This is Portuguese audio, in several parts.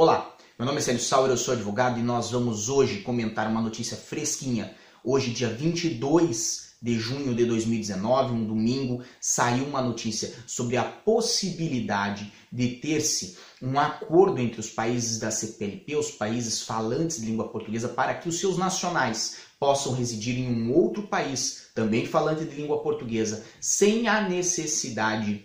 Olá, meu nome é Célio Sauer, eu sou advogado e nós vamos hoje comentar uma notícia fresquinha. Hoje, dia 22 de junho de 2019, um domingo, saiu uma notícia sobre a possibilidade de ter-se um acordo entre os países da CPLP, os países falantes de língua portuguesa, para que os seus nacionais possam residir em um outro país, também falante de língua portuguesa, sem a necessidade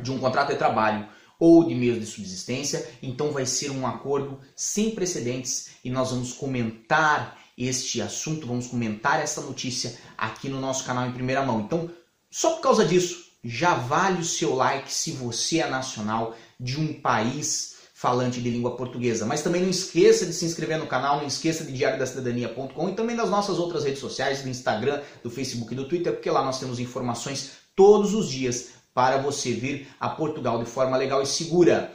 de um contrato de trabalho ou de meios de subsistência. Então vai ser um acordo sem precedentes e nós vamos comentar este assunto, vamos comentar essa notícia aqui no nosso canal em primeira mão. Então, só por causa disso, já vale o seu like se você é nacional de um país falante de língua portuguesa. Mas também não esqueça de se inscrever no canal, não esqueça de diariodacidadania.com e também das nossas outras redes sociais, do Instagram, do Facebook e do Twitter, porque lá nós temos informações todos os dias para você vir a Portugal de forma legal e segura.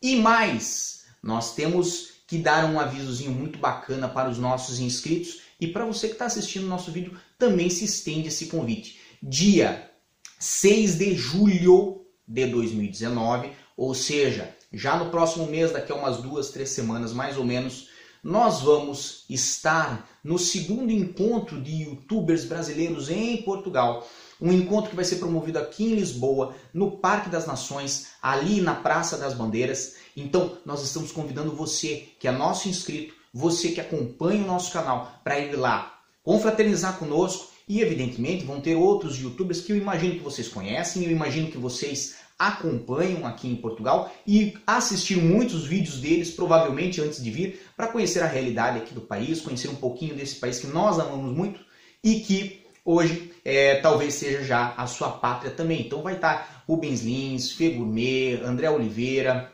E mais, nós temos que dar um avisozinho muito bacana para os nossos inscritos e para você que está assistindo o nosso vídeo também se estende esse convite. Dia 6 de julho de 2019, ou seja, já no próximo mês, daqui a umas duas, três semanas mais ou menos, nós vamos estar no segundo encontro de youtubers brasileiros em Portugal. Um encontro que vai ser promovido aqui em Lisboa, no Parque das Nações, ali na Praça das Bandeiras. Então, nós estamos convidando você, que é nosso inscrito, você que acompanha o nosso canal, para ir lá confraternizar conosco. E, evidentemente, vão ter outros youtubers que eu imagino que vocês conhecem, eu imagino que vocês acompanham aqui em Portugal e assistir muitos vídeos deles, provavelmente antes de vir, para conhecer a realidade aqui do país, conhecer um pouquinho desse país que nós amamos muito e que hoje é, talvez seja já a sua pátria também. Então vai estar Rubens Lins, Fê Gourmet, André Oliveira,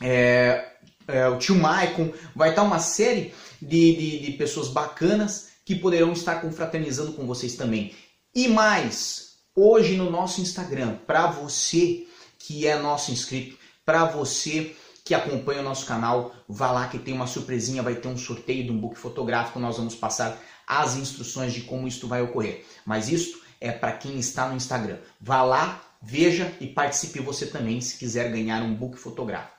é, é, o tio Maicon, vai estar uma série de, de, de pessoas bacanas que poderão estar confraternizando com vocês também. E mais, hoje no nosso Instagram, para você que é nosso inscrito, para você que acompanha o nosso canal, vá lá que tem uma surpresinha, vai ter um sorteio de um book fotográfico, nós vamos passar as instruções de como isto vai ocorrer. Mas isto é para quem está no Instagram. Vá lá, veja e participe você também se quiser ganhar um book fotográfico.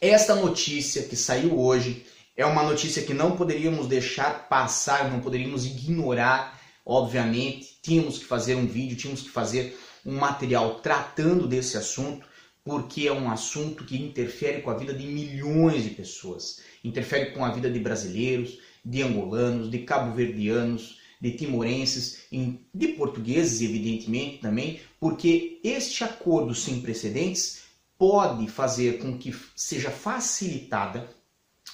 Esta notícia que saiu hoje é uma notícia que não poderíamos deixar passar, não poderíamos ignorar, obviamente. Tínhamos que fazer um vídeo, tínhamos que fazer um material tratando desse assunto, porque é um assunto que interfere com a vida de milhões de pessoas. Interfere com a vida de brasileiros, de angolanos, de cabo-verdianos, de timorenses, de portugueses, evidentemente também, porque este acordo sem precedentes pode fazer com que seja facilitada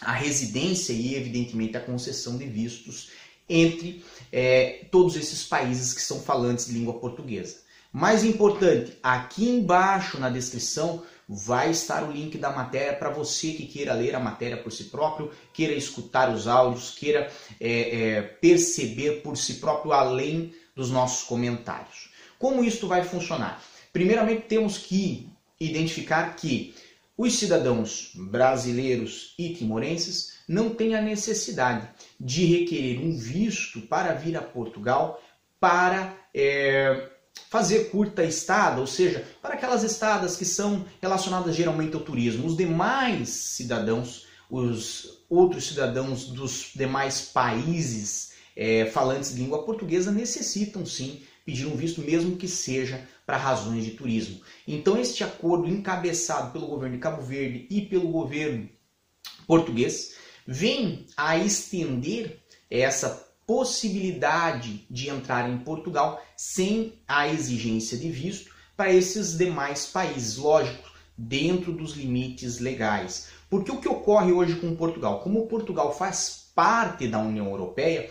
a residência e, evidentemente, a concessão de vistos entre é, todos esses países que são falantes de língua portuguesa. Mais importante, aqui embaixo na descrição vai estar o link da matéria para você que queira ler a matéria por si próprio, queira escutar os áudios, queira é, é, perceber por si próprio além dos nossos comentários. Como isso vai funcionar? Primeiramente temos que identificar que os cidadãos brasileiros e timorenses não têm a necessidade de requerer um visto para vir a Portugal para é, fazer curta estada, ou seja, para aquelas estadas que são relacionadas geralmente ao turismo. Os demais cidadãos, os outros cidadãos dos demais países é, falantes de língua portuguesa necessitam sim pedir um visto, mesmo que seja para razões de turismo. Então, este acordo encabeçado pelo governo de Cabo Verde e pelo governo português vem a estender essa possibilidade de entrar em Portugal sem a exigência de visto para esses demais países, lógico, dentro dos limites legais. Porque o que ocorre hoje com Portugal? Como Portugal faz parte da União Europeia,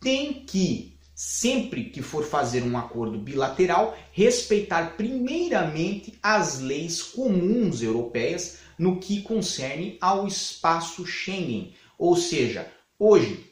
tem que sempre que for fazer um acordo bilateral, respeitar primeiramente as leis comuns europeias no que concerne ao espaço Schengen. Ou seja, hoje,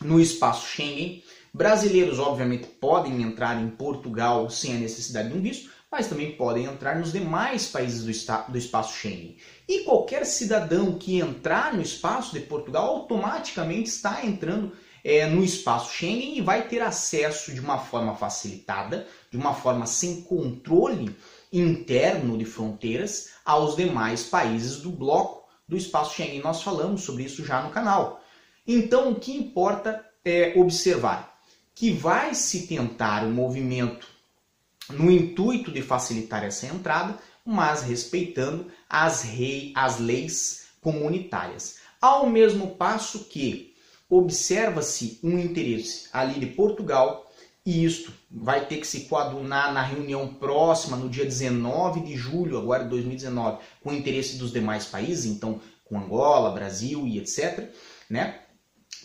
no espaço Schengen, brasileiros obviamente podem entrar em Portugal sem a necessidade de um visto, mas também podem entrar nos demais países do, do espaço Schengen. E qualquer cidadão que entrar no espaço de Portugal automaticamente está entrando é, no espaço Schengen e vai ter acesso de uma forma facilitada, de uma forma sem controle interno de fronteiras aos demais países do bloco do espaço Schengen. Nós falamos sobre isso já no canal. Então, o que importa é observar que vai se tentar o um movimento no intuito de facilitar essa entrada, mas respeitando as, rei, as leis comunitárias. Ao mesmo passo que observa-se um interesse ali de Portugal e isto vai ter que se coadunar na reunião próxima, no dia 19 de julho, agora de 2019, com o interesse dos demais países, então com Angola, Brasil e etc., né?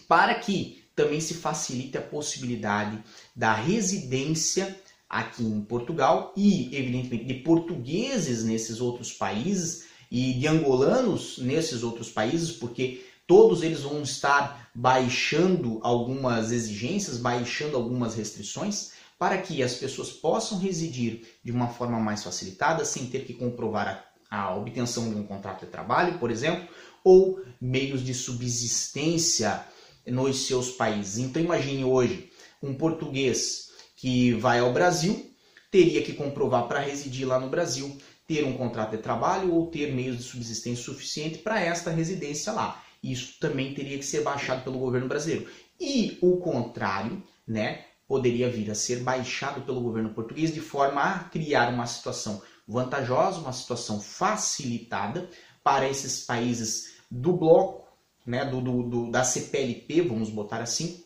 Para que também se facilite a possibilidade da residência aqui em Portugal e, evidentemente, de portugueses nesses outros países e de angolanos nesses outros países, porque todos eles vão estar baixando algumas exigências, baixando algumas restrições, para que as pessoas possam residir de uma forma mais facilitada, sem ter que comprovar a, a obtenção de um contrato de trabalho, por exemplo, ou meios de subsistência nos seus países. Então imagine hoje um português que vai ao Brasil, teria que comprovar para residir lá no Brasil, ter um contrato de trabalho ou ter meios de subsistência suficiente para esta residência lá isso também teria que ser baixado pelo governo brasileiro. E o contrário, né, poderia vir a ser baixado pelo governo português de forma a criar uma situação vantajosa, uma situação facilitada para esses países do bloco, né, do, do, do da CPLP, vamos botar assim,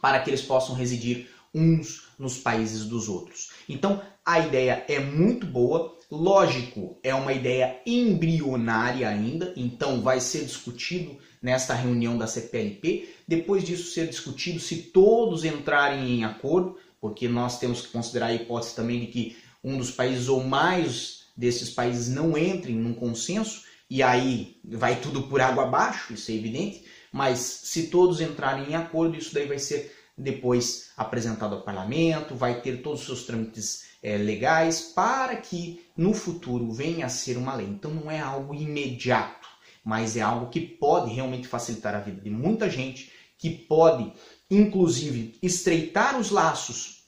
para que eles possam residir uns nos países dos outros. Então, a ideia é muito boa, lógico, é uma ideia embrionária ainda, então vai ser discutido nesta reunião da CPLP. Depois disso ser discutido, se todos entrarem em acordo, porque nós temos que considerar a hipótese também de que um dos países ou mais desses países não entrem num consenso, e aí vai tudo por água abaixo, isso é evidente, mas se todos entrarem em acordo, isso daí vai ser depois apresentado ao parlamento, vai ter todos os seus trâmites é, legais para que no futuro venha a ser uma lei. Então não é algo imediato, mas é algo que pode realmente facilitar a vida de muita gente, que pode inclusive estreitar os laços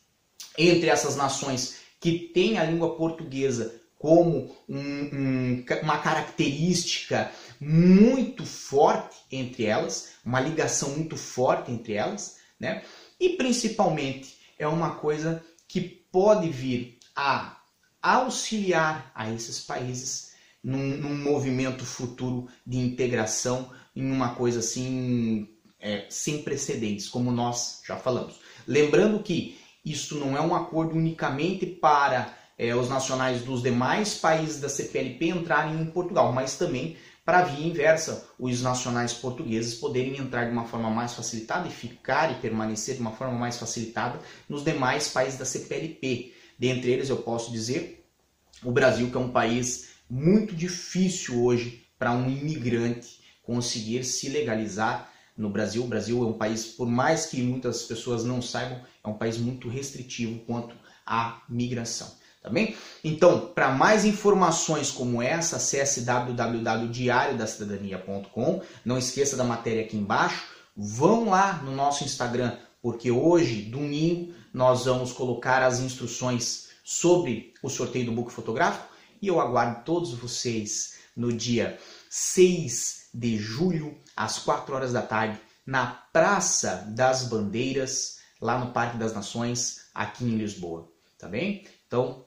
entre essas nações que têm a língua portuguesa como um, um, uma característica muito forte entre elas, uma ligação muito forte entre elas, né? E principalmente é uma coisa que pode vir a auxiliar a esses países num, num movimento futuro de integração em uma coisa assim é, sem precedentes, como nós já falamos. Lembrando que isso não é um acordo unicamente para é, os nacionais dos demais países da CPLP entrarem em Portugal, mas também para via inversa, os nacionais portugueses poderem entrar de uma forma mais facilitada e ficar e permanecer de uma forma mais facilitada nos demais países da CPLP. Dentre eles, eu posso dizer o Brasil, que é um país muito difícil hoje para um imigrante conseguir se legalizar no Brasil. O Brasil é um país, por mais que muitas pessoas não saibam, é um país muito restritivo quanto à migração. Tá bem? Então, para mais informações como essa, acesse www.diariodacidadania.com. Não esqueça da matéria aqui embaixo. Vão lá no nosso Instagram, porque hoje, domingo, nós vamos colocar as instruções sobre o sorteio do book fotográfico e eu aguardo todos vocês no dia 6 de julho, às 4 horas da tarde, na Praça das Bandeiras, lá no Parque das Nações, aqui em Lisboa. Tá bem? Então,